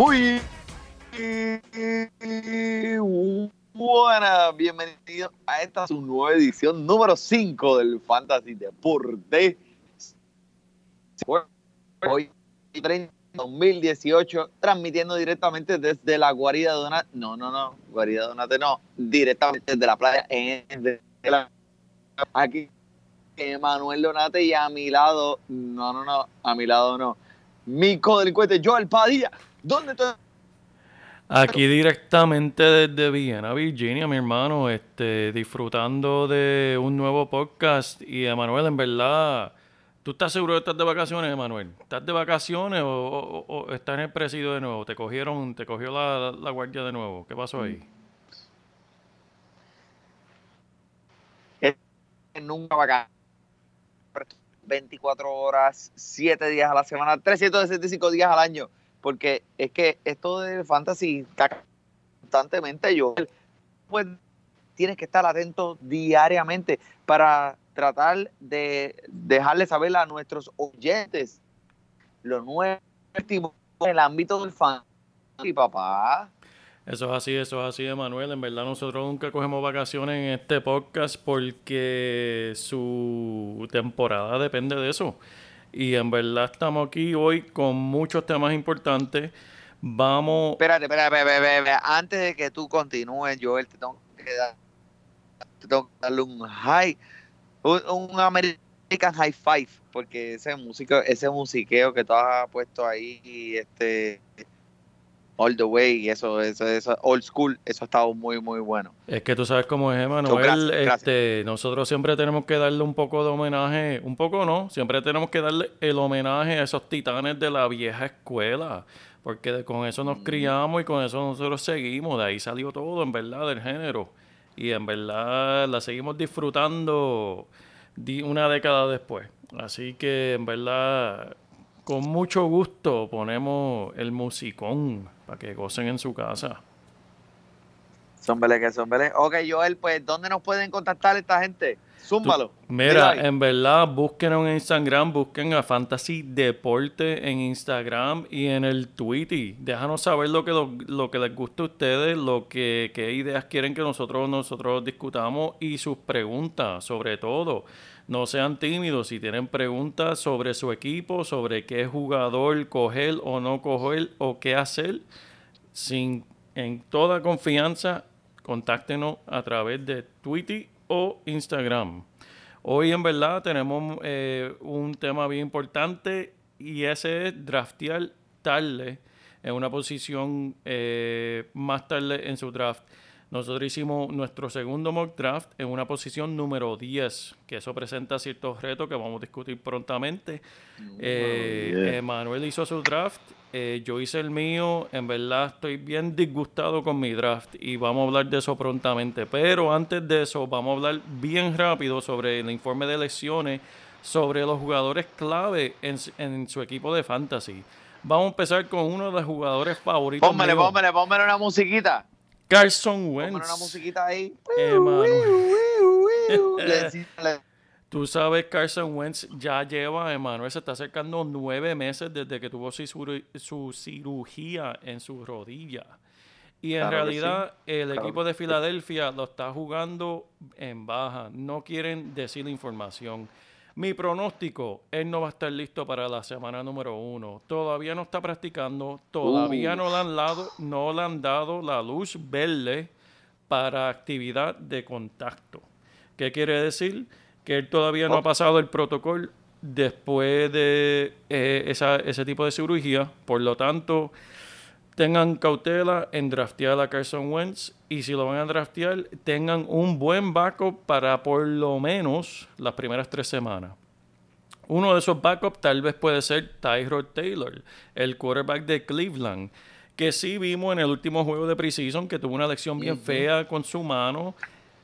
Muy buenas, bienvenidos a esta su nueva edición número 5 del Fantasy Deporte. Hoy 30 2018, transmitiendo directamente desde la guarida Donate. No, no, no, guarida Donate no, directamente desde la playa. En, aquí, Manuel Donate y a mi lado, no, no, no, a mi lado no. Mi codelincuente Joel Padilla. ¿Dónde estoy? Aquí directamente desde Viena, Virginia, mi hermano, este, disfrutando de un nuevo podcast. Y Emanuel, en verdad, ¿tú estás seguro que estás de vacaciones, Emanuel? ¿Estás de vacaciones o, estás en el presidio de nuevo? ¿Te cogieron, te cogió la, guardia de nuevo? ¿Qué pasó ahí? Nunca vacaciones. 24 horas, 7 días a la semana, 365 días al año porque es que esto de fantasy está constantemente yo pues tienes que estar atento diariamente para tratar de dejarle saber a nuestros oyentes lo nuevo en el ámbito del fantasy, papá. Eso es así, eso es así, Emanuel. En verdad nosotros nunca cogemos vacaciones en este podcast porque su temporada depende de eso. Y en verdad estamos aquí hoy con muchos temas importantes. Vamos. Espérate, espérate, Antes de que tú continúes, Joel, te tengo que, darle un high, un, American High Five, porque ese músico, ese musiqueo que tú has puesto ahí, este all the way, eso, eso, eso, old school, eso ha estado muy, muy bueno. Es que tú sabes cómo es, Emanuel, este, nosotros siempre tenemos que darle un poco de homenaje, un poco no, siempre tenemos que darle el homenaje a esos titanes de la vieja escuela, porque con eso nos mm. criamos y con eso nosotros seguimos, de ahí salió todo, en verdad, del género, y en verdad la seguimos disfrutando una década después. Así que en verdad con mucho gusto ponemos el musicón para que gocen en su casa. Sombele que sombele. Ok, Joel, pues, ¿dónde nos pueden contactar esta gente? Zúmbalo. mira, en verdad, busquen en Instagram, busquen a Fantasy Deporte en Instagram y en el Twitter. Déjanos saber lo que, lo, que les gusta a ustedes, lo que qué ideas quieren que nosotros, nosotros discutamos y sus preguntas, sobre todo. No sean tímidos si tienen preguntas sobre su equipo, sobre qué jugador coger o no coger o qué hacer. Sin, en toda confianza, contáctenos a través de Twitter o Instagram. Hoy en verdad tenemos eh, un tema bien importante y ese es draftear tarde en una posición eh, más tarde en su draft. Nosotros hicimos nuestro segundo mock draft en una posición número 10, que eso presenta ciertos retos que vamos a discutir prontamente. Eh, Manuel hizo su draft, eh, yo hice el mío, en verdad estoy bien disgustado con mi draft y vamos a hablar de eso prontamente. Pero antes de eso, vamos a hablar bien rápido sobre el informe de elecciones, sobre los jugadores clave en, en su equipo de fantasy. Vamos a empezar con uno de los jugadores favoritos. Póngale, póngale, póngale una musiquita. Carson Wentz. una musiquita ahí. Tú sabes, Carson Wentz ya lleva, Emanuel, se está acercando nueve meses desde que tuvo su, cirugía en su rodilla. Y en realidad el equipo de Filadelfia lo está jugando en baja. No quieren decir la información. Mi pronóstico, él no va a estar listo para la semana número uno. Todavía no está practicando, todavía no le, han dado, no le han dado la luz verde para actividad de contacto. ¿Qué quiere decir? Que él todavía no ha pasado el protocolo después de eh, ese tipo de cirugía. Por lo tanto, tengan cautela en draftear a Carson Wentz y si lo van a draftear, tengan un buen backup para por lo menos las primeras tres semanas. Uno de esos backups tal vez puede ser Tyrod Taylor, el quarterback de Cleveland, que sí vimos en el último juego de preseason que tuvo una lección bien fea con su mano.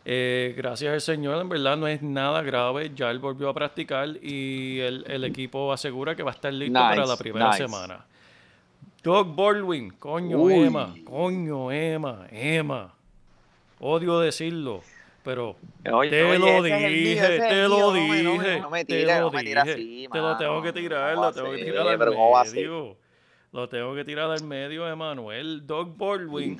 Eh, gracias al Señor, en verdad no es nada grave. Ya él volvió a practicar y el, equipo asegura que va a estar listo para la primera semana. Doug Baldwin, coño Emma, coño Emma, Emma. Odio decirlo, pero te lo dije, te lo dije, no me, tira, te lo no me tira así, te lo tengo que tirar, lo tengo que tirar al medio. Lo tengo que tirar al medio, Emanuel. Doug Baldwin.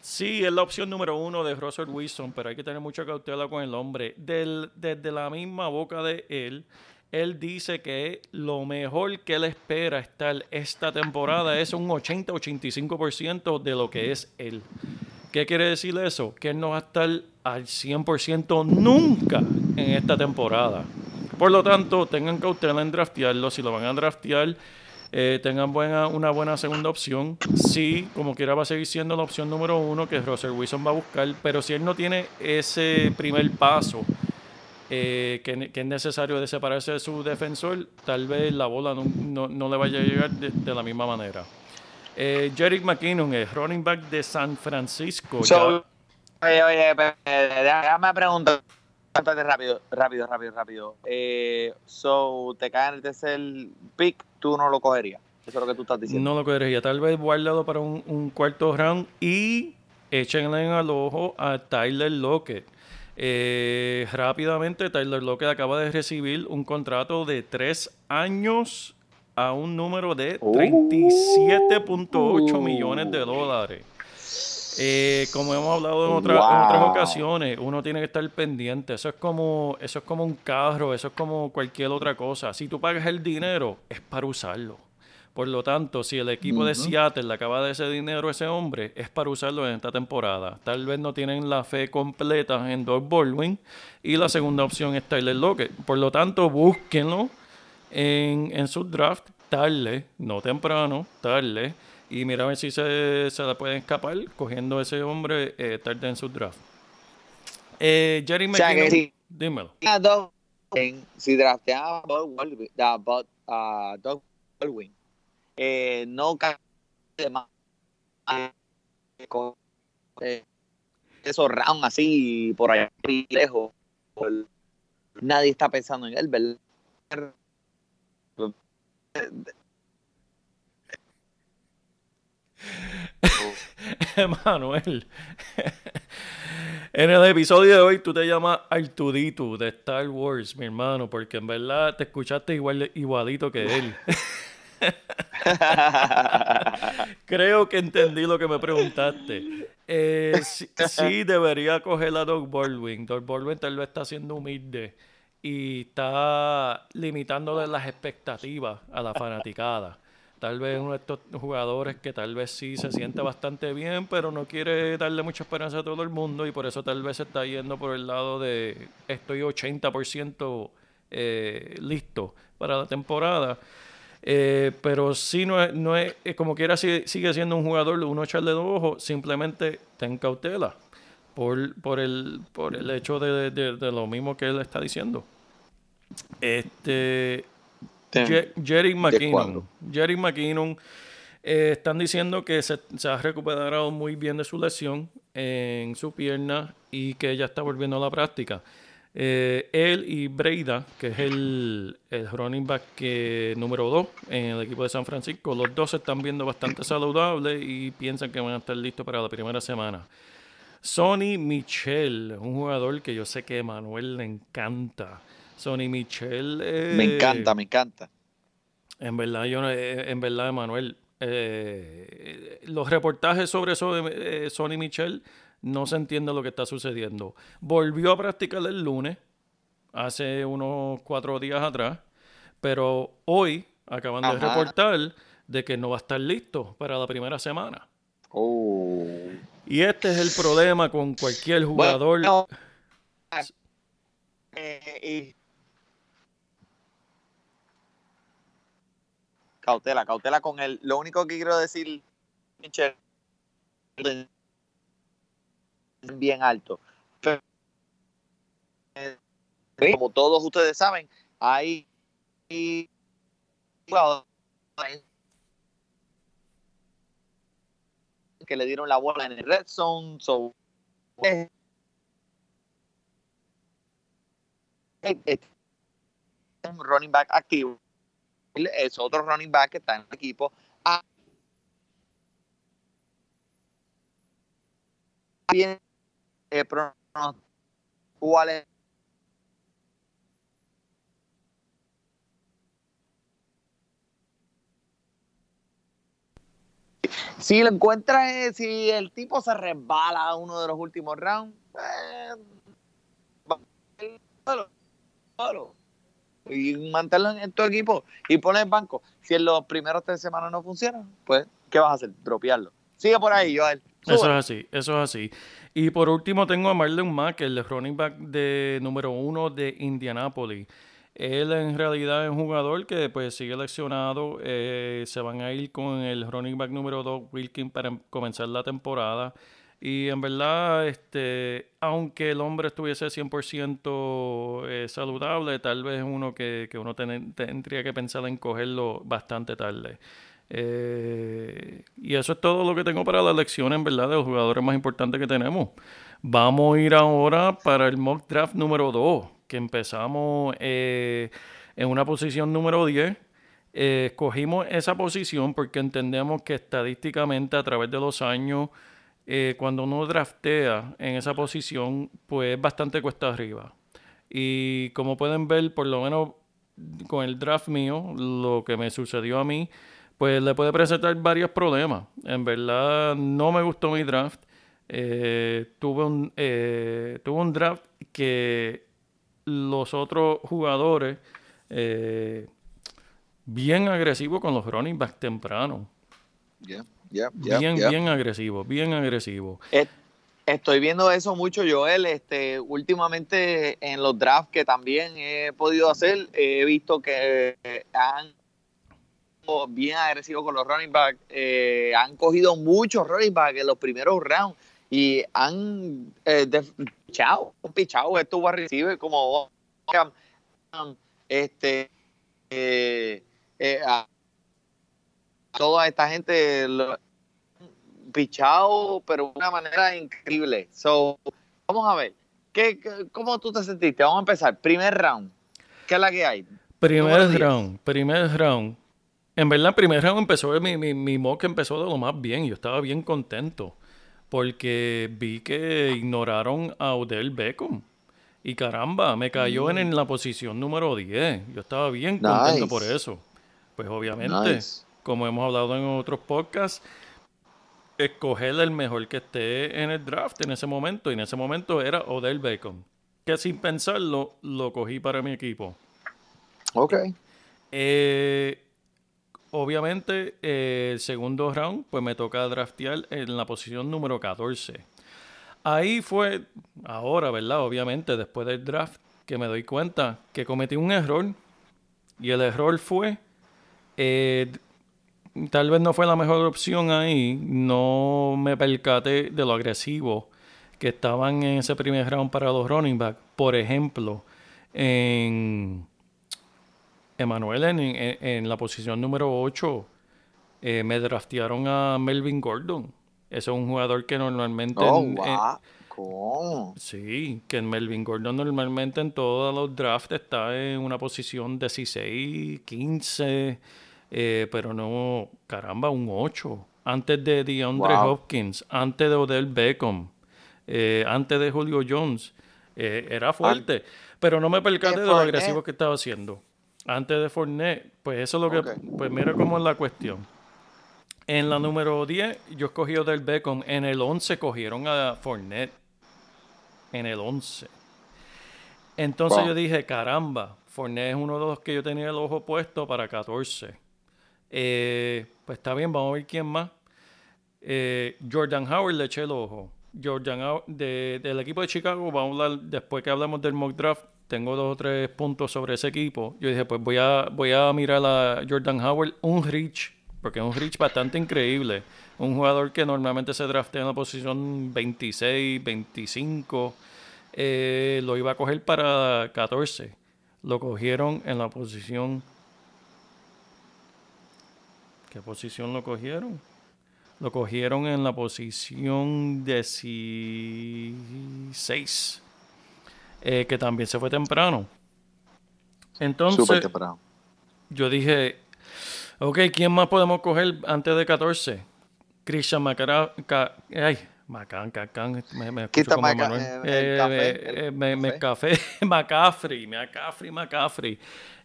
Sí, es la opción número uno de Russell Wilson, pero hay que tener mucha cautela con el hombre. Del, desde la misma boca de él, él dice que lo mejor que él espera estar esta temporada es un 80-85% de lo que es él. ¿Qué quiere decir eso? Que él no va a estar al 100% nunca en esta temporada. Por lo tanto, tengan cautela en draftearlo. Si lo van a draftear, eh, tengan buena, una buena segunda opción. Sí, como quiera va a seguir siendo la opción número uno que Russell Wilson va a buscar. Pero si él no tiene ese primer paso eh, que, es necesario de separarse de su defensor, tal vez la bola no, le vaya a llegar de, la misma manera. Eh, Jerick McKinnon es running back de San Francisco. oye, oye, déjame preguntar rápido, rápido, rápido, rápido. Eh, so, te cae en el tercer pick, tú no lo cogerías. Eso es lo que tú estás diciendo. No lo cogería. Tal vez guardado para un, cuarto round y échenle al ojo a Tyler Lockett. Eh, rápidamente, Tyler Lockett acaba de recibir un contrato de tres años a un número de 37.8 millones de dólares. Eh, como hemos hablado en, otras ocasiones, uno tiene que estar pendiente. Eso es como, eso es como un carro, eso es como cualquier otra cosa. Si tú pagas el dinero, es para usarlo. Por lo tanto, si el equipo de Seattle le acaba de ese dinero a ese hombre, es para usarlo en esta temporada. Tal vez no tienen la fe completa en Doug Baldwin y la segunda opción es Tyler Lockett. Por lo tanto, búsquenlo en, en su draft tarde, no temprano, tarde y mira a ver si se, se la pueden escapar cogiendo ese hombre eh, tarde en su draft. Eh, Jerry McKinnon, si, dímelo. Si drafteaba a Doug Baldwin, eh, no cae más con eh, esos rounds así por allá lejos. Nadie está pensando en él, ¿verdad? Emanuel. en el episodio de hoy tú te llamas Artudito de Star Wars, mi hermano, porque en verdad te escuchaste igual, igualito que él. Creo que entendí lo que me preguntaste. Eh, sí, debería coger a Doug Baldwin. Doug Baldwin tal vez está siendo humilde y está limitándole las expectativas a la fanaticada tal vez uno de estos jugadores que tal vez sí se siente bastante bien, pero no quiere darle mucha esperanza a todo el mundo y por eso tal vez está yendo por el lado de estoy 80% eh, listo para la temporada. Eh, pero sí no es, no es como quiera sigue, siendo un jugador uno echarle dos ojos, simplemente ten cautela por, por, el, por el hecho de, de lo mismo que él está diciendo. Este, Jerry McKinnon. Jerry McKinnon. Eh, están diciendo que se, ha recuperado muy bien de su lesión en su pierna y que ya está volviendo a la práctica. Eh, él y Breida, que es el, running back número 2 en el equipo de San Francisco, los dos se están viendo bastante saludables y piensan que van a estar listos para la primera semana. Sonny Michel, un jugador que yo sé que a Manuel le encanta. Sonny Michel. me encanta, me encanta. En verdad, yo, eh, en verdad, Manuel, eh, los reportajes sobre eso de eh, Sonny Michel no se entiende lo que está sucediendo. Volvió a practicar el lunes, hace unos cuatro días atrás, pero hoy acaban de reportar de que no va a estar listo para la primera semana. Oh. Y este es el problema con cualquier jugador. cautela, cautela con él. Lo único que quiero decir, bien alto. Como todos ustedes saben, hay que le dieron la bola en el red zone. So, un running back activo es otro running back que está en el equipo. Ah, bien, eh, ¿cuál es? Si lo encuentras, eh, si el tipo se resbala uno de los últimos rounds, eh, y mantenerlo en tu equipo y poner banco. Si en los primeros tres semanas no funciona, pues, ¿qué vas a hacer? Dropearlo. Sigue por ahí, Joel. Eso es así, eso es así. Y por último tengo a Marlon Mack, el running back de número uno de Indianapolis. Él en realidad es un jugador que pues sigue lesionado. Eh, se van a ir con el running back número 2, Wilkin, para comenzar la temporada. Y en verdad, este, aunque el hombre estuviese 100% eh, saludable, tal vez uno que, que uno tendría que pensar en cogerlo bastante tarde. Eh, y eso es todo lo que tengo para la lección, en verdad, de los jugadores más importantes que tenemos. Vamos a ir ahora para el mock draft número 2, que empezamos eh, en una posición número 10. Eh, escogimos esa posición porque entendemos que estadísticamente a través de los años, cuando uno draftea en esa posición, pues es bastante cuesta arriba. Y como pueden ver, por lo menos con el draft mío, lo que me sucedió a mí, pues le puede presentar varios problemas. En verdad no me gustó mi draft. Eh, tuve, un, eh, tuve un draft que los otros jugadores eh, bien agresivos con los running backs temprano. bien, bien agresivo, bien agresivo. Estoy viendo eso mucho, Joel. Este, últimamente en los drafts que también he podido hacer, he visto que han bien agresivo con los running backs. Eh, han cogido muchos running backs en los primeros rounds y han eh, pichado, pichado estuvo a recibir como este eh, eh, a toda esta gente pichado, pero de una manera increíble. So, vamos a ver, ¿qué, ¿cómo tú te sentiste? Vamos a empezar. Primer round. ¿Qué es la que hay? Primer round, primer round. En verdad, el primer round empezó, mi, mi, mi mock empezó de lo más bien. Yo estaba bien contento. Porque vi que ignoraron a Odell Beckham. Y caramba, me cayó en, mm. la posición número 10. Yo estaba bien contento por eso. Pues obviamente, como hemos hablado en otros podcasts, escoger el mejor que esté en el draft en ese momento. Y en ese momento era Odell Beckham. Que sin pensarlo, lo cogí para mi equipo. Ok. Eh, obviamente, eh, el segundo round, pues me toca draftear en la posición número 14. Ahí fue, ahora, ¿verdad? Obviamente, después del draft, que me doy cuenta que cometí un error. Y el error fue, eh, tal vez no fue la mejor opción ahí, no me percaté de lo agresivo que estaban en ese primer round para los running back. Por ejemplo, en Emanuel, en, la posición número 8, eh, me draftearon a Melvin Gordon. Ese es un jugador que normalmente... Oh. Sí, que Melvin Gordon normalmente en todos los drafts está en una posición 16, 15, eh, pero no, caramba, un 8. Antes de DeAndre Hopkins, antes de Odell Beckham, eh, antes de Julio Jones. era fuerte, pero no me percaté de lo agresivo que estaba haciendo antes de Fournette, pues eso es lo que, pues mira cómo es la cuestión. En la número 10 yo escogí del Beckham, en el 11 cogieron a Fournette. En el 11. Entonces yo dije, caramba, Fournette es uno de los que yo tenía el ojo puesto para 14. Eh, pues está bien, vamos a ver quién más. Eh, Jordan Howard le eché el ojo. Jordan Howard, del equipo de Chicago, vamos a hablar después que hablamos del mock draft tengo dos o tres puntos sobre ese equipo. Yo dije, pues voy a, voy a mirar a Jordan Howard, un reach, porque es un reach bastante increíble. Un jugador que normalmente se draftea en la posición 26, 25. Eh, lo iba a coger para 14. Lo cogieron en la posición. ¿Qué posición lo cogieron? Lo cogieron en la posición 16. Eh, que también se fue temprano. Entonces, temprano. yo dije, ok, ¿quién más podemos coger antes de 14? Christian Macara, ay, Macan, Cacan, me, me como Manuel. Eh, eh, me, me, café, McCaffrey, McCaffrey, McCaffrey.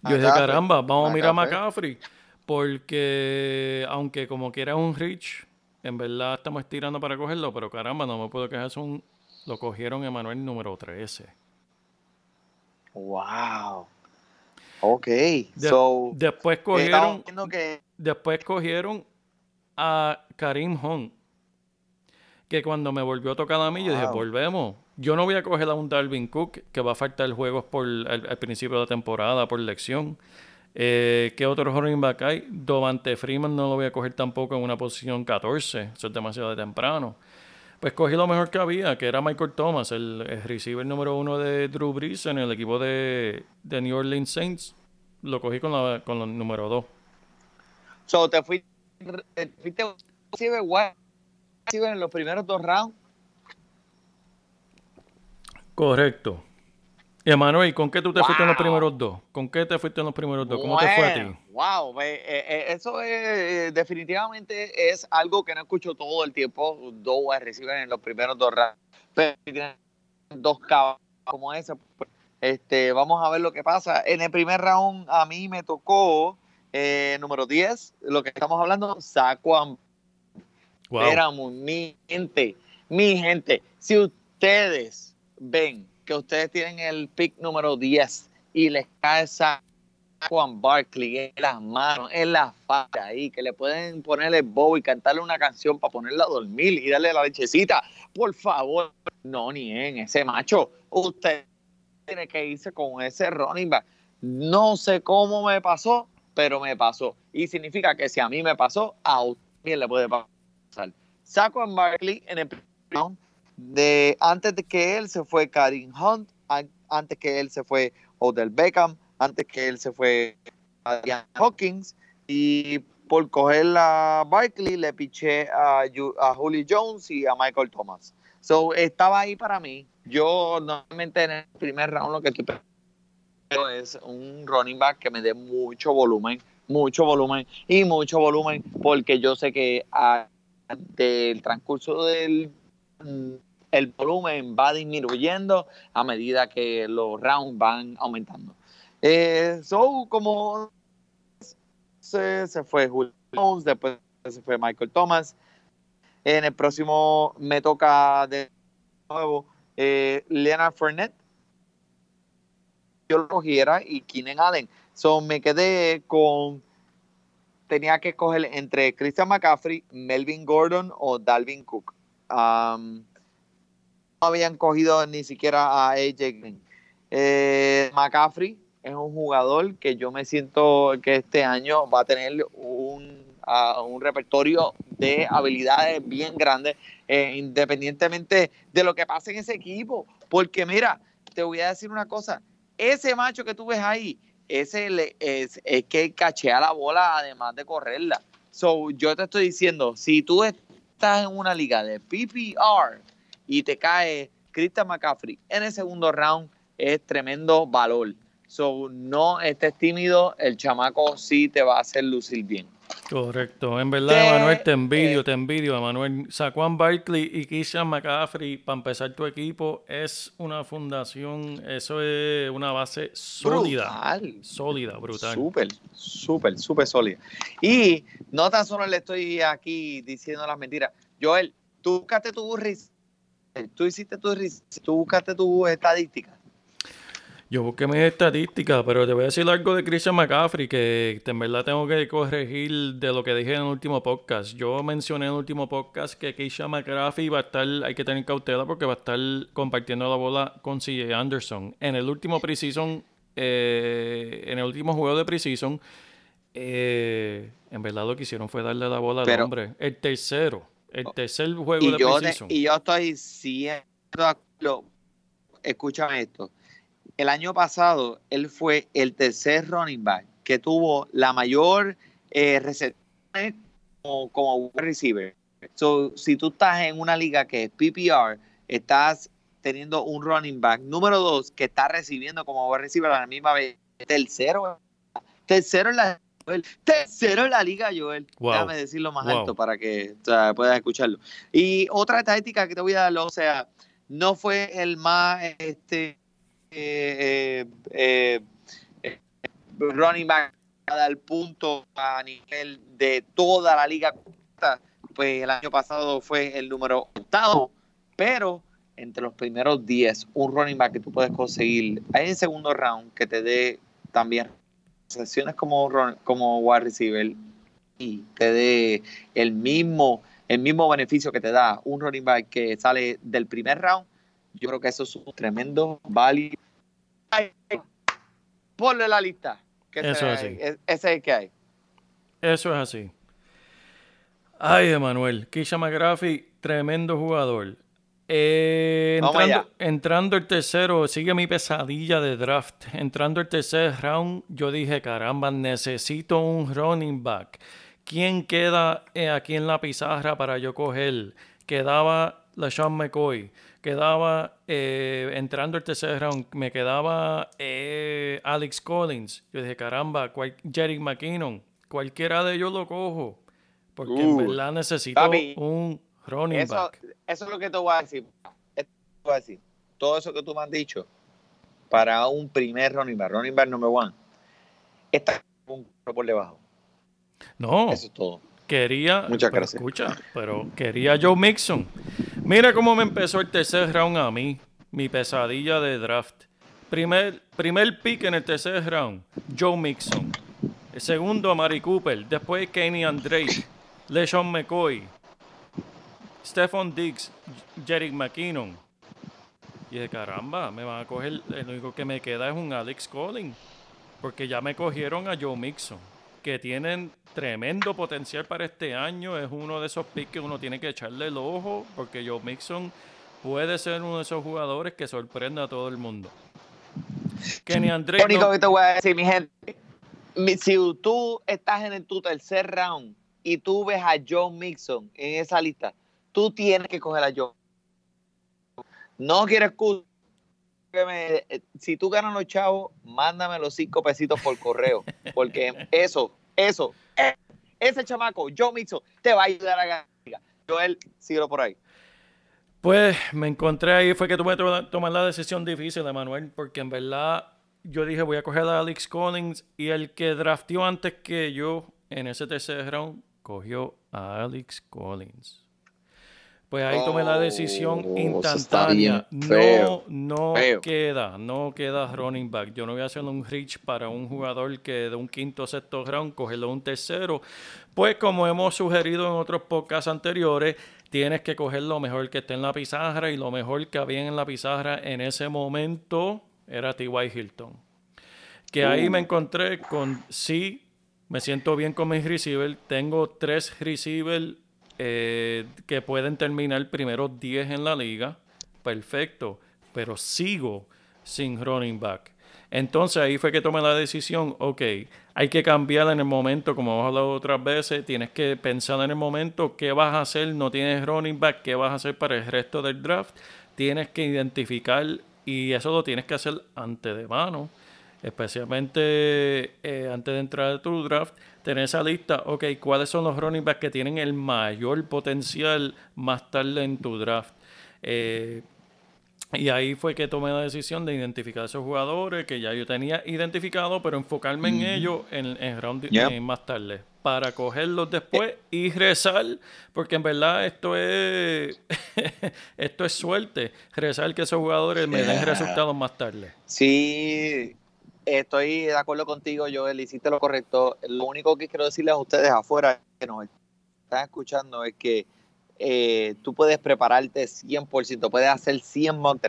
Yo dije, caramba, vamos a mirar a McCaffrey. Porque, aunque como quiera un Rich, En verdad estamos estirando para cogerlo, pero caramba, no me puedo quejar. Son, lo cogieron Emanuel número 13. Wow. Ok. después cogieron. Después cogieron a Karim Hunt. Que cuando me volvió a tocar a mí, yo dije, volvemos. Yo no voy a coger a un Darwin Cook que va a faltar juegos por al, principio de la temporada por lección. Eh, ¿Qué otro running back hay? Dovante Freeman no lo voy a coger tampoco en una posición 14. Eso es demasiado temprano. Pues cogí lo mejor que había, que era Michael Thomas, el, receiver número uno de Drew Brees en el equipo de, New Orleans Saints. Lo cogí con, la, con el número dos. So, te fuiste, fuiste en los primeros dos rounds. Correcto. Emanuel, ¿con qué tú te fuiste en los primeros dos? ¿Con qué te fuiste en los primeros dos? ¿Cómo te fue a ti? Wow, eh, eh, eso es, eh, definitivamente es algo que no escucho todo el tiempo. Dos reciben en los primeros dos rounds. Pero tienen dos caballos como ese, pues, este, vamos a ver lo que pasa. En el primer round a mí me tocó número 10, lo que estamos hablando, Saquon. Wow. Éramos mi gente, mi gente. Si ustedes ven que ustedes tienen el pick número 10 y les cae esa Juan Barkley en las manos, en la falda ahí, que le pueden ponerle bow y cantarle una canción para ponerla a dormir y darle la lechecita. Por favor, no ni en ese macho. Usted tiene que irse con ese running back. No sé cómo me pasó, pero me pasó. Y significa que si a mí me pasó, a usted le puede pasar. Saco a Barkley en el round de antes de que él se fue Karim Hunt, antes que él se fue Odell Beckham, antes que él se fue Adrian Hawkins y por coger la Barkley le piché a, a Julio Jones y a Michael Thomas. So estaba ahí para mí. Yo normalmente en el primer round lo que estoy pensando es un running back que me dé mucho volumen, mucho volumen y mucho volumen porque yo sé que del transcurso del el volumen va disminuyendo a medida que los rounds van aumentando. Eh, so, como se, fue Julio Jones, después se fue Michael Thomas. En el próximo me toca de nuevo eh, Leonard Fournette. Yo lo cogiera y Keenan Allen. So, me quedé con. Tenía que escoger entre Christian McCaffrey, Melvin Gordon o Dalvin Cook. Um, habían cogido ni siquiera a AJ Green. Eh, McCaffrey es un jugador que yo me siento que este año va a tener un, un repertorio de habilidades bien grandes, eh, independientemente de lo que pase en ese equipo. Porque mira, te voy a decir una cosa, ese macho que tú ves ahí, ese es, es que cachea la bola además de correrla. So, yo te estoy diciendo, si tú estás en una liga de PPR, y te cae Christian McCaffrey en el segundo round, es tremendo valor. So, no estés tímido, el chamaco sí te va a hacer lucir bien. Correcto. En verdad, Emanuel, te envidio, eh, te envidio, Emanuel. Saquon Barkley y Christian McCaffrey, para empezar tu equipo, es una fundación, eso es una base sólida. Brutal. Sólida, brutal. Súper, súper, súper sólida. Y no tan solo le estoy aquí diciendo las mentiras. Joel, tú buscaste tu burris tú hiciste tu tú buscaste tu estadística. Yo busqué mis estadísticas, pero te voy a decir algo de Christian McCaffrey que en verdad tengo que corregir de lo que dije en el último podcast. Yo mencioné en el último podcast que Christian McCaffrey va a estar, hay que tener cautela porque va a estar compartiendo la bola con CJ Anderson. En el último preseason, eh, en el último juego de preseason, eh, en verdad lo que hicieron fue darle la bola al hombre. El tercero. El oh. tercer juego y de yo Y yo estoy siendo Escúchame esto. El año pasado, él fue el tercer running back que tuvo la mayor eh, recepción como, como receiver. So, si tú estás en una liga que es PPR, estás teniendo un running back número dos que está recibiendo como receiver a la misma vez. Tercero, tercero en la tercero en la liga, Joel. Déjame decirlo más alto para que puedas escucharlo. Y otra estadística que te voy a dar, o sea, no fue el más este eh, eh, eh, running back al punto a nivel de toda la liga pues el año pasado fue el número octavo, pero entre los primeros 10, un running back que tú puedes conseguir en segundo round que te dé también sesiones como, como wide receiver y te dé el mismo, el mismo beneficio que te da un running back que sale del primer round, yo creo que eso es un tremendo value. Ponle la lista. eso es así. ese es el que hay. Eso es así. Ay, Emanuel, Kisha McGraffy, tremendo jugador. Eh, entrando, el tercero, sigue mi pesadilla de draft. Entrando el tercer round, yo dije, caramba, necesito un running back. ¿Quién queda eh, aquí en la pizarra para yo coger? Quedaba LaShawn McCoy. Quedaba, eh, entrando el tercer round, me quedaba Alex Collins. Yo dije, caramba, Jerry McKinnon. Cualquiera de ellos lo cojo. Porque en uh, verdad necesito un running eso, back. Eso es lo que te voy a decir. voy a decir. Todo eso que tú me has dicho para un primer running back, running back number one, está un por debajo. No. Eso es todo. Quería. Muchas gracias. Escucha, pero quería Joe Mixon. Mira cómo me empezó el tercer round a mí. Mi pesadilla de draft. Primer, primer pick en el tercer round, Joe Mixon. El segundo, Mari Cooper. Después, Kenny Drake. LeSean McCoy, Stephon Diggs, Jerry McKinnon. Y de caramba, me van a coger. El único que me queda es un Alex Collins. Porque ya me cogieron a Joe Mixon. Que tienen tremendo potencial para este año. Es uno de esos picks que uno tiene que echarle el ojo. Porque Joe Mixon puede ser uno de esos jugadores que sorprende a todo el mundo. Kenny Andrés. Lo único que te voy a decir, mi gente. Si tú estás en tu tercer round y tú ves a Joe Mixon en esa lista, tú tienes que coger a. No quieres que me, eh, si tú ganas los chavos, mándame los cinco pesitos por correo, porque eso, eso, eh, ese chamaco, Joe Mixon, te va a ayudar a ganar. Joel, síguelo por ahí. Pues me encontré ahí, fue que tuve que tomar la decisión difícil, Manuel, porque en verdad yo dije voy a coger a Alex Collins y el que draftió antes que yo en ese tercer round cogió a Alex Collins. Pues ahí tomé la decisión oh, instantánea. No, no queda, no queda running back. Yo no voy a hacer un reach para un jugador que de un quinto o sexto round, cogerlo un tercero. Pues como hemos sugerido en otros podcasts anteriores, tienes que coger lo mejor que esté en la pizarra y lo mejor que había en la pizarra en ese momento era T.Y. Hilton. Que ahí me uh. encontré con sí me siento bien con mis receivers. Tengo tres receivers eh, que pueden terminar primero 10 en la liga. Perfecto. Pero sigo sin running back. Entonces ahí fue que tomé la decisión, ok, hay que cambiar en el momento, como hemos hablado otras veces, tienes que pensar en el momento qué vas a hacer, no tienes running back, qué vas a hacer para el resto del draft, tienes que identificar y eso lo tienes que hacer antes de mano especialmente eh, antes de entrar a tu draft, tener esa lista, ok, cuáles son los running backs que tienen el mayor potencial más tarde en tu draft. Eh, y ahí fue que tomé la decisión de identificar esos jugadores que ya yo tenía identificado, pero enfocarme en ellos en, en round más tarde, para cogerlos después y rezar, porque en verdad esto es esto es suerte, rezar que esos jugadores me den resultados más tarde. Sí, Estoy de acuerdo contigo, Joel, hiciste lo correcto. Lo único que quiero decirles a ustedes afuera que nos están escuchando es que eh, tú puedes prepararte 100%, puedes hacer 100 mock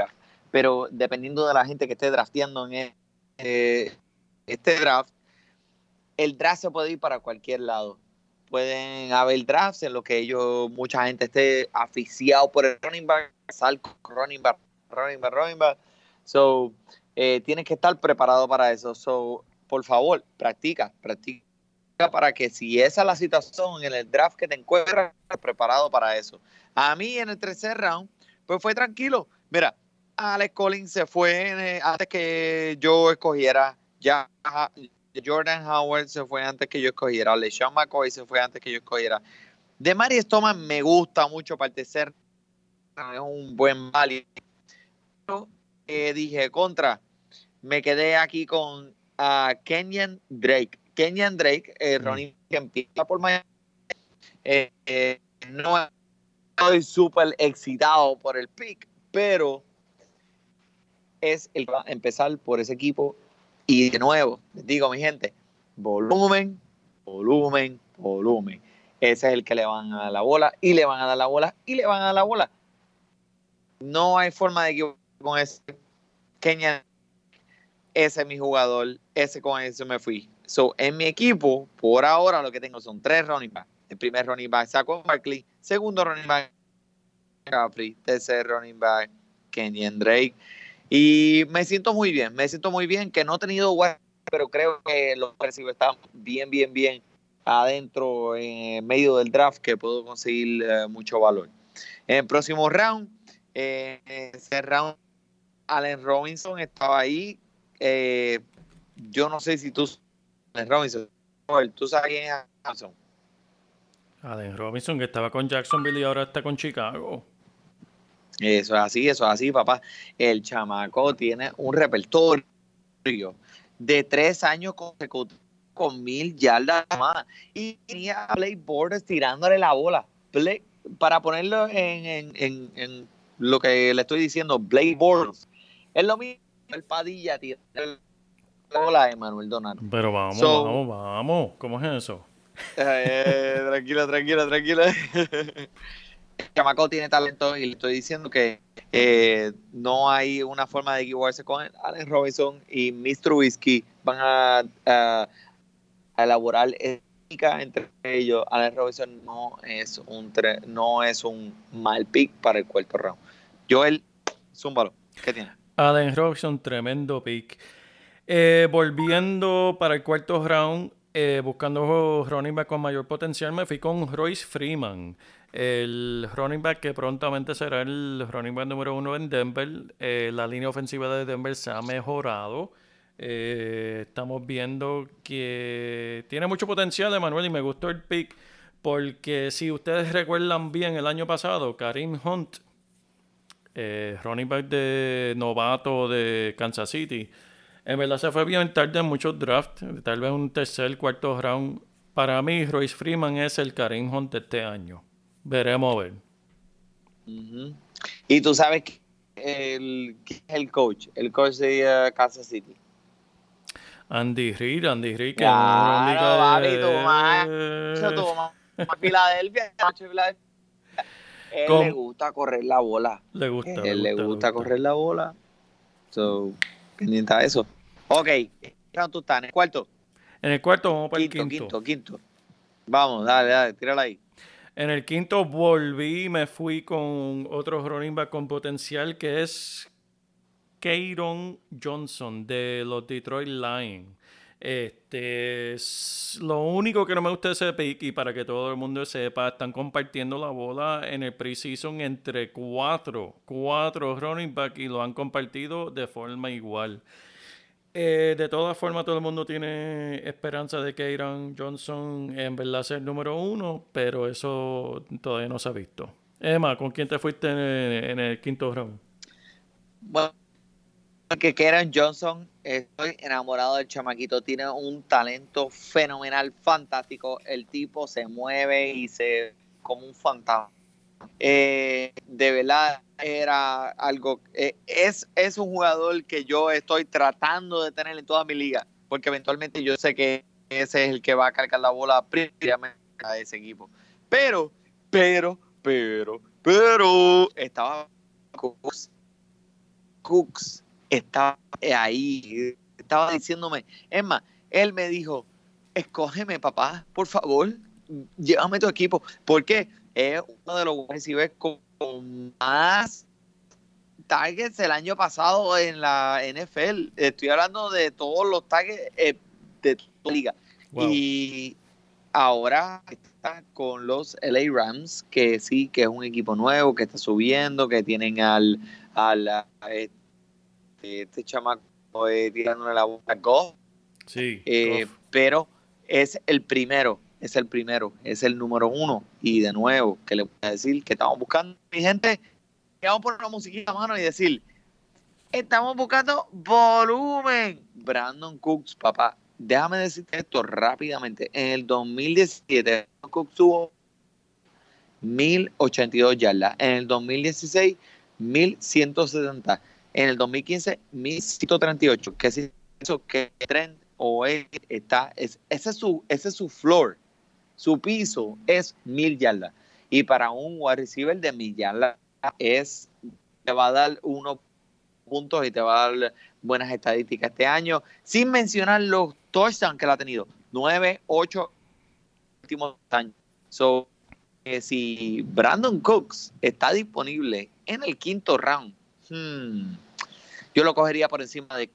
pero dependiendo de la gente que esté drafteando en eh, este draft, el draft se puede ir para cualquier lado. Pueden haber drafts en los que ellos, mucha gente esté aficiado por el running back, sal running back, running back, running back. So, eh, tienes que estar preparado para eso. So, por favor, practica, practica para que si esa es la situación en el draft que te encuentras, preparado para eso. A mí en el tercer round, pues fue tranquilo. Mira, Alex Collins se fue eh, antes que yo escogiera. Ya Jordan Howard se fue antes que yo escogiera. LeSean McCoy se fue antes que yo escogiera. De Mari Thomas me gusta mucho para el tercer es un buen válido. Eh, dije contra, me quedé aquí con uh, Kenyan Drake. Kenyan Drake, eh. Ronnie que empieza por Miami, eh, eh, no estoy súper excitado por el pick, pero es el que va a empezar por ese equipo. Y de nuevo, les digo, mi gente, volumen, volumen, volumen. Ese es el que le van a dar la bola y le van a dar la bola y le van a dar la bola. No hay forma de equivocar con ese. Kenya, ese es mi jugador, ese con ese me fui. So, en mi equipo, por ahora lo que tengo son tres running backs. El primer running back, Saco Barkley. Segundo running back, Caffrey. Tercer running back, Kenyan Drake. Y me siento muy bien, me siento muy bien que no he tenido pero creo que los recibo están bien, bien, bien adentro en medio del draft que puedo conseguir eh, mucho valor. En el próximo round, eh, ese round, Allen Robinson estaba ahí. Eh, yo no sé si tú, Robinson, tú sabes quién es Robinson. Allen Robinson que estaba con Jacksonville y ahora está con Chicago. Eso es así, eso es así, papá. El chamaco tiene un repertorio de tres años consecutivos con mil yardas más. Y tenía a Blake Borders tirándole la bola. para ponerlo en, lo que le estoy diciendo, Blake Borders. Es lo mismo el Padilla tirando la bola de Manuel Donato. Pero vamos, vamos, vamos. ¿Cómo es eso? Eh, tranquilo, tranquilo, tranquilo. Chamaco tiene talento y le estoy diciendo que eh, no hay una forma de equivocarse con Allen Robinson y Mr. Whiskey van a, a, elaborar ética entre ellos. Allen Robinson no es un no es un mal pick para el cuarto round. Joel, zúmbalo. ¿Qué tiene? Allen Robinson, tremendo pick. Eh, volviendo para el cuarto round, eh, buscando running back con mayor potencial, me fui con Royce Freeman el running back que prontamente será el running back número uno en Denver. Eh, la línea ofensiva de Denver se ha mejorado. Eh, estamos viendo que tiene mucho potencial, Emanuel, y me gustó el pick porque si ustedes recuerdan bien el año pasado, Karim Hunt, eh, running back de novato de Kansas City, en verdad se fue bien tarde en muchos drafts, tal vez un tercer, cuarto round. Para mí, Royce Freeman es el Karim Hunt de este año. Veremos a ver. Y tú sabes que el, es el coach, el coach de uh, Kansas City. Andy Reid, Andy Reid. Que claro, es tú más, tú más, Filadelfia, Filadelfia. Él le gusta correr la bola. Le gusta. Él le gusta, correr la bola. So, pendiente a eso. Ok, ¿tú estás? ¿En el cuarto? En el cuarto vamos para el quinto. Quinto, quinto. Vamos, dale, dale, tírala ahí. En el quinto volví, me fui con otro running back con potencial que es Kayron Johnson de los Detroit Lions. Este, lo único que no me gusta de ese pick, y para que todo el mundo sepa, están compartiendo la bola en el preseason entre cuatro, cuatro running back y lo han compartido de forma igual. Eh, de todas formas, todo el mundo tiene esperanza de que Aaron Johnson en verdad sea el número uno, pero eso todavía no se ha visto. Emma, ¿con quién te fuiste en el, quinto round? Bueno, que Aaron Johnson, estoy enamorado del chamaquito, tiene un talento fenomenal, fantástico. El tipo se mueve y se como un fantasma. Eh, de verdad era algo, eh, es, es un jugador que yo estoy tratando de tener en toda mi liga, porque eventualmente yo sé que ese es el que va a cargar la bola a ese equipo. Pero, pero, pero, pero, estaba Cooks, Cooks estaba ahí, estaba diciéndome, es más, él me dijo, escógeme papá, por favor, llévame tu equipo. ¿Por qué? Es uno de los ves con más targets el año pasado en la NFL. Estoy hablando de todos los targets eh, de toda la liga. Y ahora está con los LA Rams, que sí, que es un equipo nuevo, que está subiendo, que tienen al, al este, este chamaco eh, tirándole la boca a Sí. Eh, pero es el primero, es el primero, es el número uno. Y de nuevo, que le voy a decir que estamos buscando, mi gente, vamos a poner una musiquita a mano y decir, estamos buscando volumen. Brandon Cooks, papá, déjame decirte esto rápidamente. En el 2017, Cooks tuvo 1082 yardas. En el 2016, 1170. En el 2015, 1138. ¿Qué es eso? Que tren o él está, es, ese, es su, ese es su floor. Su piso es 1000 yardas. Y para un wide receiver de 1000 yardas es, te va a dar unos puntos y te va a dar buenas estadísticas este año, sin mencionar los touchdowns que él ha tenido. 9, 8 últimos años. So, eh, si Brandon Cooks está disponible en el quinto round, hmm, yo lo cogería por encima de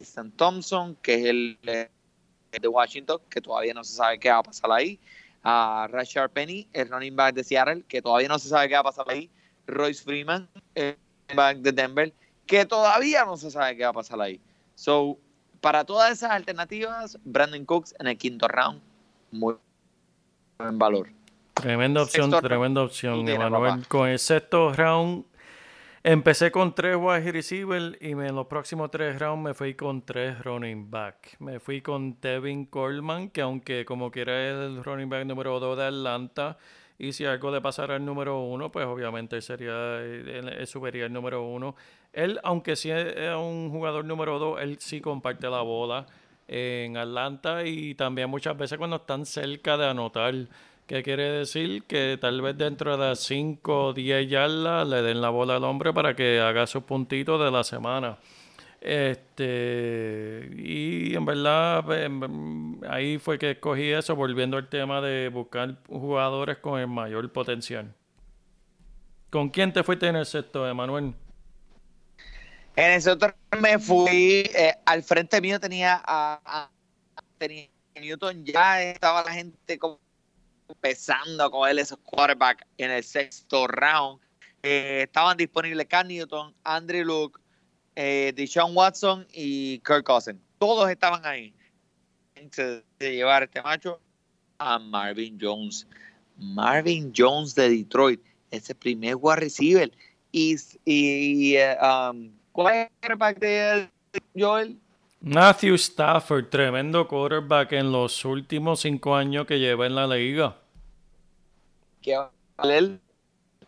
Stan Thompson, que es el de Washington, que todavía no se sabe qué va a pasar ahí. A Rashard Penny, el running back de Seattle, que todavía no se sabe qué va a pasar ahí. Royce Freeman, el running back de Denver, que todavía no se sabe qué va a pasar ahí. So, para todas esas alternativas, Brandon Cooks en el quinto round, muy buen valor. Tremenda opción, tremenda opción, Emanuel. Con el sexto round, empecé con tres wide receiver y en los próximos tres rounds me fui con tres running back. Me fui con Tevin Coleman, que aunque como quiera es el running back número dos de Atlanta, y si algo le pasara al número uno, pues obviamente sería, el número uno. Él, aunque sí es un jugador número dos, él sí comparte la bola en Atlanta y también muchas veces cuando están cerca de anotar. ¿Qué quiere decir? Que tal vez dentro de 5 o 10 yardas le den la bola al hombre para que haga su puntito de la semana. Este, y en verdad, em, ahí fue que escogí eso, volviendo al tema de buscar jugadores con el mayor potencial. ¿Con quién te fuiste en el sexto, Emanuel? En el sexto me fui, eh, al frente mío tenía a, Newton, ya estaba la gente empezando a coger esos quarterbacks en el sexto round. Eh, estaban disponibles Cam Newton, Andrew Luke, eh, Deshaun Watson y Kirk Cousins. Todos estaban ahí. De llevar este macho a Marvin Jones. Marvin Jones de Detroit, ese primer wide receiver. Y, y eh, um, ¿cuál es el quarterback de Joel? Matthew Stafford, tremendo quarterback en los últimos cinco años que lleva en la liga. Que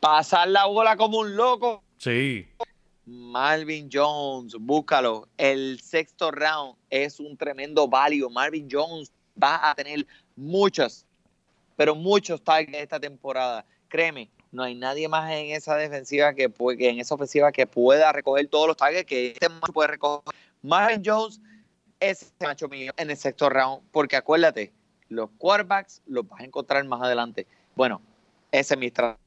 pasar la bola como un loco. Sí. Marvin Jones, búscalo. El sexto round es un tremendo value. Marvin Jones va a tener muchos, pero muchos targets esta temporada. Créeme, no hay nadie más en esa defensiva que, puede, en esa ofensiva que pueda recoger todos los targets que este macho puede recoger. Marvin Jones es el macho mío en el sexto round, porque acuérdate, los quarterbacks los vas a encontrar más adelante. Bueno, ese es mi estrategia.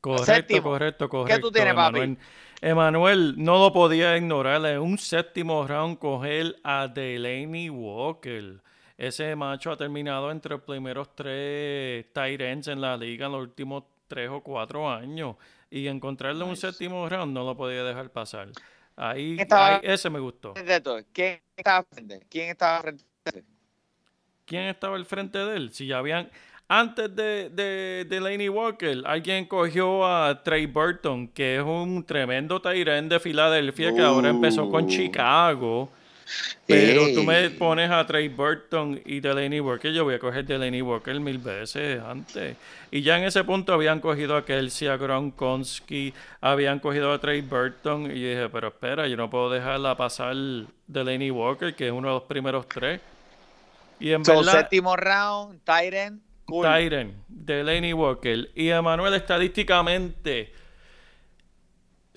Correcto, correcto, correcto. ¿Qué tú tienes, papi? Emanuel no lo podía ignorar. En un séptimo round coger a Delaney Walker. Ese macho ha terminado entre los primeros tres tight ends en la liga en los últimos tres o cuatro años. Y encontrarle un séptimo round no lo podía dejar pasar. Ahí, ese me gustó. ¿Quién estaba frente? ¿Quién estaba frente? ¿Quién estaba al frente de él? Si ya habían antes de, de, de Laney Walker, alguien cogió a Trey Burton, que es un tremendo Tyrant de Filadelfia que ahora empezó con uh. Chicago. Pero tú me pones a Trey Burton y Delaney Walker, yo voy a coger Delaney Walker mil veces antes. Y ya en ese punto habían cogido a Kelsey, a Gronkowski, habían cogido a Trey Burton. Y dije, pero espera, yo no puedo dejarla pasar Delaney Walker, que es uno de los primeros tres. Y en verdad, séptimo round, Tyren, Delaney Walker. Y Emanuel, estadísticamente,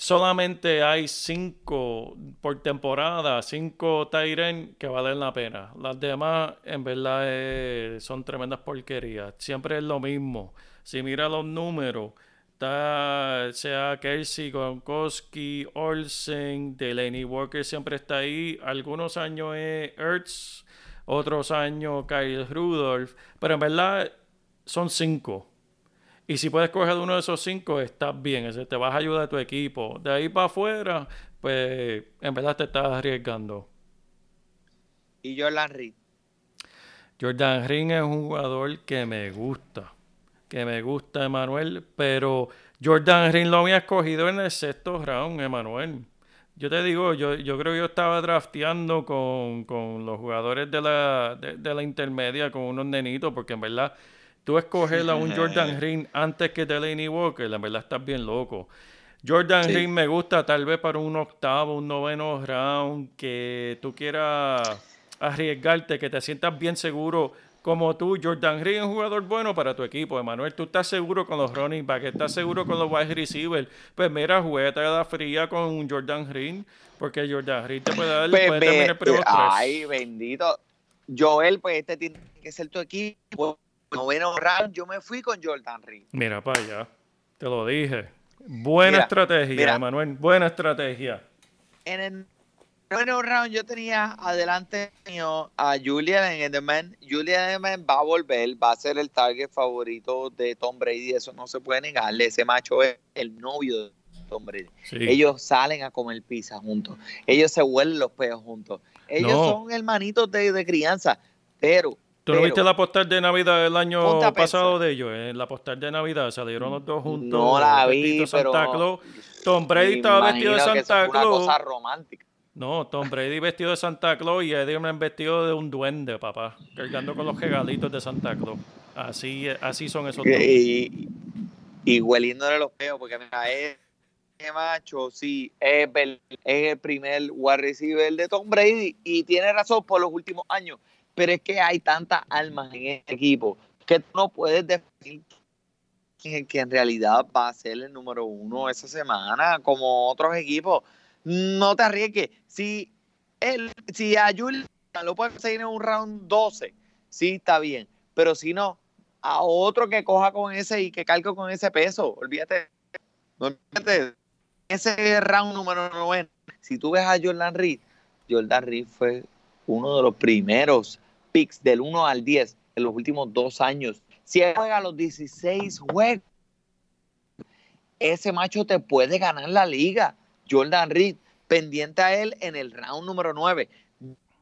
solamente hay cinco por temporada, cinco Tyren que valen la pena. Las demás, en verdad, son tremendas porquerías. Siempre es lo mismo. Si mira los números, está, sea Kelsey, Gronkowski, Olsen, Delaney Walker siempre está ahí. Algunos años es Ertz, otros años Kyle Rudolph. Pero en verdad son cinco. Y si puedes coger uno de esos cinco, estás bien. Ese te vas a ayudar a tu equipo. De ahí para afuera, pues en verdad te estás arriesgando. ¿Y Jordan Reed? Jordan Reed es un jugador que me gusta. Que me gusta, Emanuel. Pero Jordan Reed lo había escogido en el sexto round, Emanuel. Yo te digo, yo, yo creo que yo estaba drafteando con, los jugadores de la, de la intermedia, con unos nenitos, porque en verdad tú escoges a un Jordan Green antes que Delaney Walker, la verdad estás bien loco. Jordan Green me gusta tal vez para un octavo, un noveno round, que tú quieras arriesgarte, que te sientas bien seguro como tú, Jordan Green es un jugador bueno para tu equipo, Emanuel. Tú estás seguro con los running backs, estás seguro con los wide receivers. Pues mira, juega la fría con Jordan Green, porque Jordan Green te puede dar pues puede el Ay, bendito. Joel, pues este tiene que ser tu equipo. Noveno round, yo me fui con Jordan Green. Mira para allá, te lo dije. Buena estrategia, Emanuel, buena estrategia. En el noveno round yo tenía adelante mío a Julian Edelman. Julian Edelman va a volver, va a ser el target favorito de Tom Brady, eso no se puede negarle. Ese macho es el novio de Tom Brady. Ellos salen a comer pizza juntos, ellos se huelen los peos juntos. Ellos son hermanitos de, de crianza, pero ¿Tú no viste la postal de Navidad del año pasado de ellos? En la postal de Navidad salieron los dos juntos. No la vi, Santa Claus. Tom Brady estaba vestido de Santa Claus. Una cosa romántica. No, Tom Brady vestido de Santa Claus y Eddie vestido de un duende, papá. Cargando con los regalitos de Santa Claus. Así, así son esos dos. Y, y hueliéndole los peos, porque mira, es macho, sí, es el, es el primer wide receiver de Tom Brady y tiene razón por los últimos años pero es que hay tantas almas en este equipo que tú no puedes definir que en realidad va a ser el número uno esa semana, como otros equipos. No te arriesgues. Si, él, si a Julian lo puedes conseguir en un round 12, sí está bien. Pero si no, a otro que coja con ese y que calque con ese peso, olvídate. olvídate. Ese round número 9, si tú ves a Jordan Reed, Jordan Reed fue uno de los primeros picks del 1 al 10 en los últimos dos años. Si él juega los 16 juegos, ese macho te puede ganar la liga. Jordan Reed, pendiente a él en el round número 9.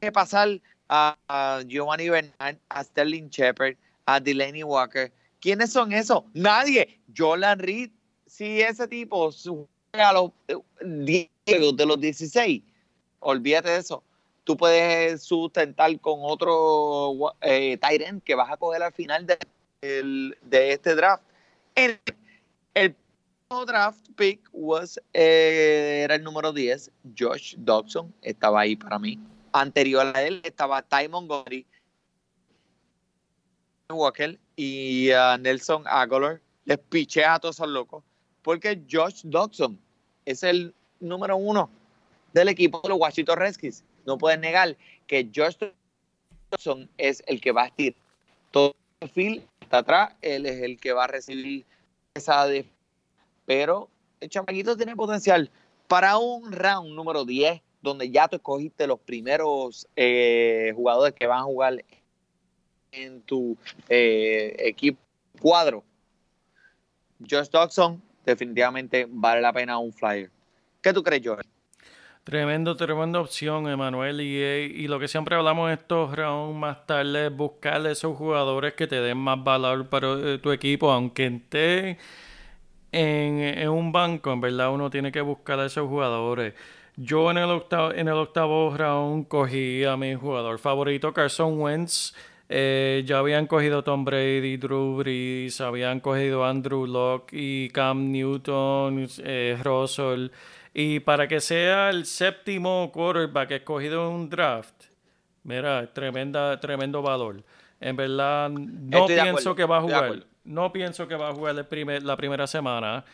que pasar a, Giovanni Bernard, a Sterling Shepard, a Delaney Walker. ¿Quiénes son esos? Nadie. Jordan Reed, si ese tipo juega a los 10 de los 16, olvídate de eso tú puedes sustentar con otro eh, que vas a coger al final de, de este draft. El, el draft pick was, eh, era el número 10, Josh Dobson, estaba ahí para mí. Anterior a él estaba Ty Montgomery, Walker y uh, Nelson Aguilar. Les piché a todos esos locos porque Josh Dobson es el número uno del equipo de los Washington Redskins no puedes negar que George Johnson es el que va a estirar todo el fil está atrás, él es el que va a recibir esa de pero el chamaquito tiene potencial para un round número 10 donde ya tú escogiste los primeros eh, jugadores que van a jugar en tu eh, equipo cuadro. Josh Dodson definitivamente vale la pena un flyer. ¿Qué tú crees, George? Tremendo, tremenda opción, Emanuel. Y, y, lo que siempre hablamos en estos rounds más tarde es buscar esos jugadores que te den más valor para eh, tu equipo, aunque esté en, un banco, en verdad uno tiene que buscar a esos jugadores. Yo en el octavo, en el octavo round cogí a mi jugador favorito, Carson Wentz. Eh, ya habían cogido Tom Brady, Drew Brees, habían cogido Andrew Locke y Cam Newton, eh, Russell. Y para que sea el séptimo quarterback escogido en un draft, mira, tremenda, tremendo valor. En verdad, no pienso que va a jugar. No pienso que va a jugar el primer, la primera semana.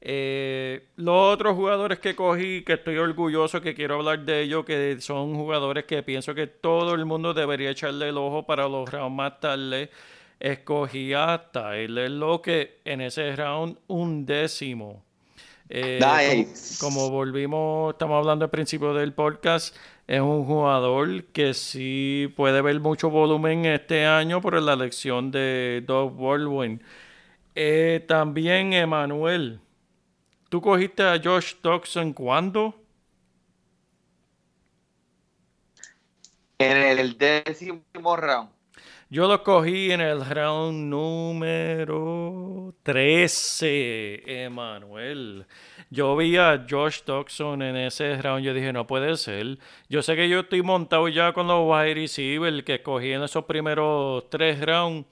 Eh, los otros jugadores que cogí, que estoy orgulloso, que quiero hablar de ellos, que son jugadores que pienso que todo el mundo debería echarle el ojo para los rounds más tarde. Escogí a Tyler que en ese round un décimo. Eh, como, volvimos, estamos hablando al principio del podcast, es un jugador que sí puede ver mucho volumen este año por la elección de Doug Baldwin. Eh, también, Emanuel, ¿tú cogiste a Josh Dodson cuándo? En el décimo round. Yo lo cogí en el round número 13, Emanuel. Yo vi a Josh Dodson en ese round. Yo dije, no puede ser. Yo sé que yo estoy montado ya con los wide receivers que cogí en esos primeros tres rounds.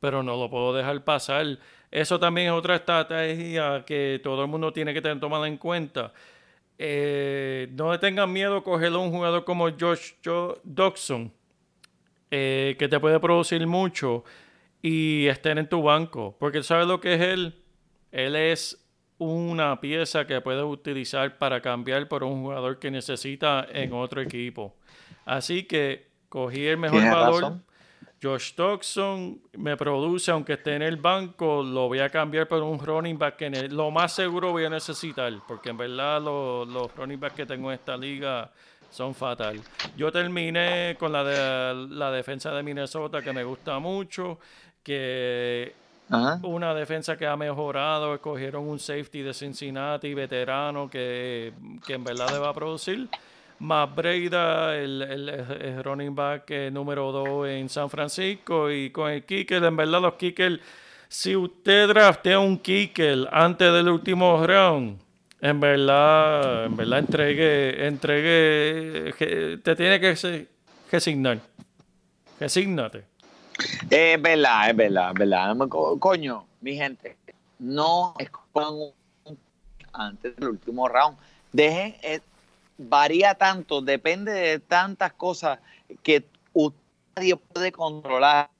pero no lo puedo dejar pasar. Eso también es otra estrategia que todo el mundo tiene que tener tomada en cuenta. Eh, no tengan miedo coger a un jugador como Josh Dodson, eh, que te puede producir mucho y estén en tu banco. Porque sabes lo que es él. Él es una pieza que puedes utilizar para cambiar por un jugador que necesita en otro equipo. Así que cogí el mejor valor. Josh Dodson me produce, aunque esté en el banco, lo voy a cambiar por un running back que lo más seguro voy a necesitar, porque en verdad los running backs que tengo en esta liga son fatal. Yo terminé con la de la defensa de Minnesota que me gusta mucho, que una defensa que ha mejorado, escogieron un safety de Cincinnati veterano que, que en verdad le va a producir más Breida, el, running back eh, número 2 en San Francisco, y con el kicker, en verdad los kickers, si usted draftea un kicker antes del último round, en verdad, en verdad entregue, entregue, te tiene que resignar. Resignate. Es verdad, es verdad, es verdad. Coño, mi gente, no escojan un antes del último round. Dejen, eh, varía tanto, depende de tantas cosas que nadie puede controlar.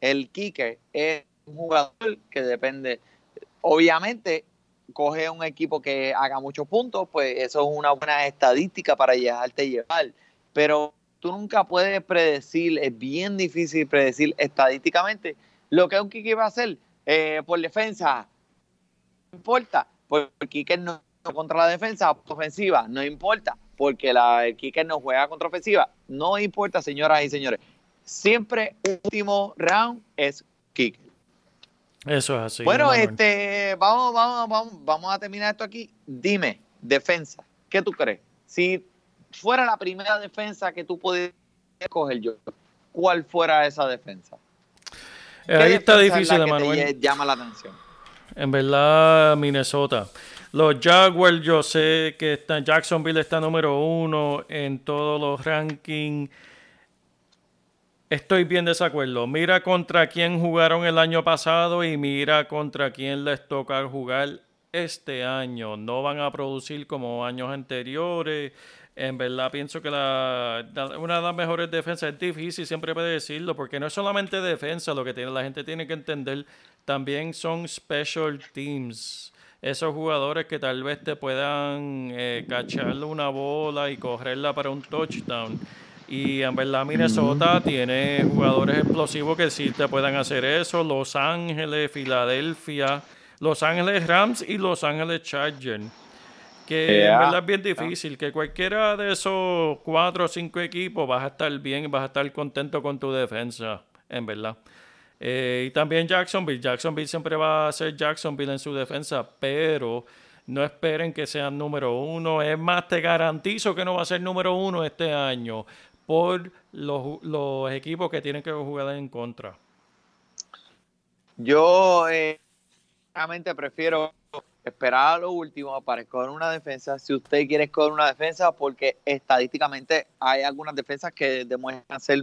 El kicker es un jugador que depende, obviamente, coge un equipo que haga muchos puntos, pues eso es una buena estadística para dejarte llevar, pero tú nunca puedes predecir, es bien difícil predecir estadísticamente lo que un kicker va a hacer eh, por defensa. No importa, porque el kicker no contra la defensa ofensiva, no importa, porque el kicker no juega contra ofensiva, no importa, señoras y señores. Siempre último round es kicker. Eso es así. Bueno, este, vamos, vamos, vamos, vamos a terminar esto aquí. Dime, defensa, ¿qué tú crees? Si fuera la primera defensa que tú pudieras coger yo, ¿cuál fuera esa defensa? Ahí está difícil, Manuel. llama la atención. En verdad, Minnesota. Los Jaguars, yo sé que está, Jacksonville está número uno en todos los rankings. Estoy bien desacuerdo. Mira contra quién jugaron el año pasado y mira contra quién les toca jugar este año. No van a producir como años anteriores. En verdad pienso que la, una de las mejores defensas es difícil siempre puede decirlo porque no es solamente defensa lo que tiene la gente tiene que entender también son special teams esos jugadores que tal vez te puedan eh, cacharle una bola y correrla para un touchdown. Y en verdad Minnesota tiene jugadores explosivos que sí te puedan hacer eso. Los Ángeles, Filadelfia, Los Ángeles Rams y Los Ángeles Chargers. Que en verdad es bien difícil, que cualquiera de esos cuatro o cinco equipos vas a estar bien y vas a estar contento con tu defensa, en verdad. Eh, y también Jacksonville. Jacksonville siempre va a ser Jacksonville en su defensa, pero no esperen que sean número uno. Es más, te garantizo que no va a ser número uno este año por los, equipos que tienen que jugar en contra. Yo eh, prefiero esperar a lo último para escoger una defensa. Si usted quiere escoger una defensa, porque estadísticamente hay algunas defensas que demuestran ser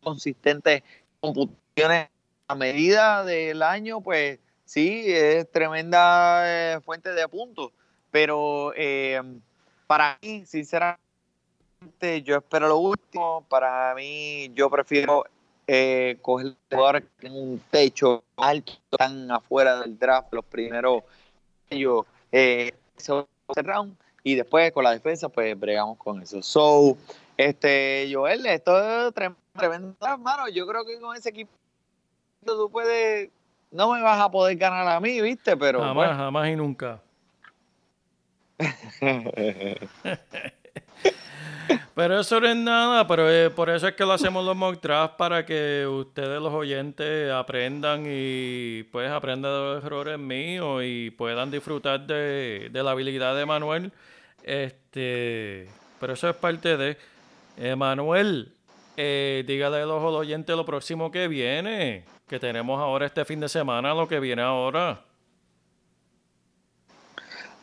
consistentes con computaciones a medida del año, pues sí, es tremenda eh, fuente de puntos. Pero eh, para mí, sinceramente, yo espero lo último. Para mí, yo prefiero eh, coger jugadores que un techo alto, tan afuera del draft, los primeros ellos eh, round, y después con la defensa, pues bregamos con eso. So, este, Joel, esto es tremendo, hermano. Yo creo que con ese equipo tú puedes, no me vas a poder ganar a mí, ¿viste? Pero jamás, jamás y nunca. pero eso no es nada, pero eh, por eso es que lo hacemos los mock drafts para que ustedes los oyentes aprendan y pues aprendan de los errores míos y puedan disfrutar de, la habilidad de Manuel. Este, pero eso es parte de Manuel. Eh, dígale a los oyentes lo próximo que viene que tenemos ahora este fin de semana, lo que viene ahora.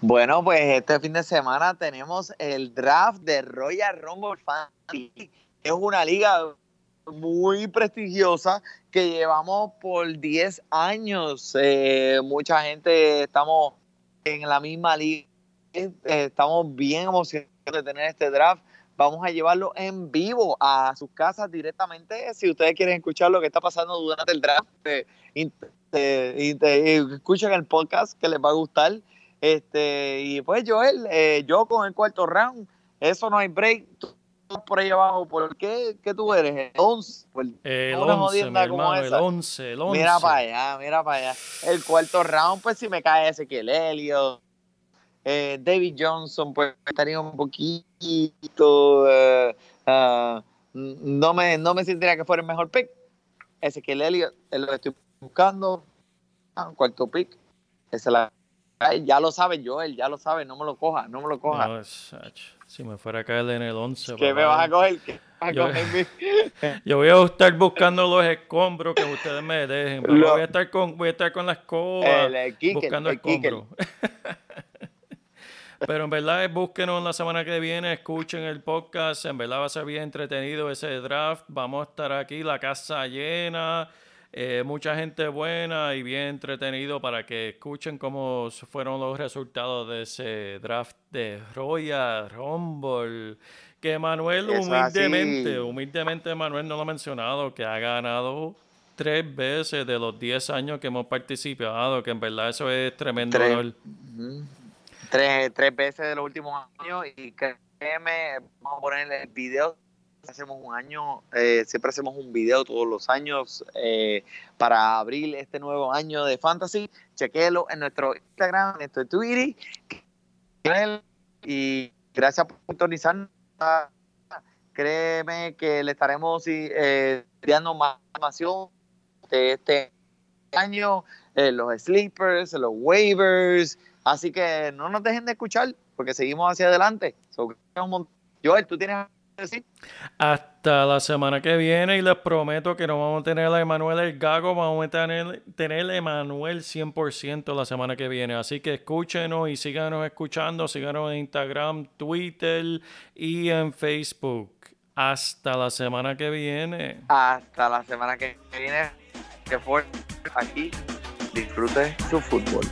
Bueno, pues este fin de semana tenemos el draft de Royal Rumble Fantasy. Es una liga muy prestigiosa que llevamos por 10 años. Eh, mucha gente estamos en la misma liga, eh, estamos bien emocionados de tener este draft. Vamos a llevarlo en vivo a sus casas directamente. Si ustedes quieren escuchar lo que está pasando durante el draft, eh, escuchen el podcast que les va a gustar. Este, y pues Joel, yo con el cuarto round, eso no hay break por ahí abajo. ¿Por qué? ¿Qué tú eres? El 11. el 11, el 11, el 11. Mira para allá, mira para allá. El cuarto round, pues si me cae Ezequiel Elliott. Eh, David Johnson, pues estaría un poquito. Eh, uh, no, me, no me sentiría que fuera el mejor pick. Ezequiel Elliott es lo que estoy buscando. Ah, cuarto pick. Esa la ya lo sabe Joel, ya lo sabe, no me lo coja, no me lo coja. No, si me fuera a caer en el 11. ¿Qué me vas a coger? yo, yo, voy a estar buscando los escombros que ustedes me dejen. voy, a estar con, voy a estar con la escoba buscando escombros. Pero en verdad, búsquenos la semana que viene, escuchen el podcast. En verdad va a ser bien entretenido ese draft. Vamos a estar aquí, la casa llena. Eh, mucha gente buena y bien entretenido para que escuchen cómo fueron los resultados de ese draft de Royal Rumble. Que Manuel humildemente, humildemente Manuel no lo ha mencionado, que ha ganado tres veces de los diez años que hemos participado, que en verdad eso es tremendo. Tres, tres veces de los últimos años y créeme, vamos a poner el video hacemos un año, eh, siempre hacemos un video todos los años eh, para abrir este nuevo año de Fantasy. Chequelo en nuestro Instagram, en nuestro Twitter. Y gracias por sintonizarnos. Créeme que le estaremos eh, dando más información de este año, eh, los sleepers, los waivers. Así que no nos dejen de escuchar porque seguimos hacia adelante. Joel, tú tienes hasta la semana que viene y les prometo que no vamos a tener a Emanuel el Gago, vamos a tener, tener a Emanuel 100% la semana que viene. Así que escúchenos y síganos escuchando, síganos en Instagram, Twitter y en Facebook. Hasta la semana que viene. Hasta la semana que viene. Que fue aquí. Disfrute su fútbol.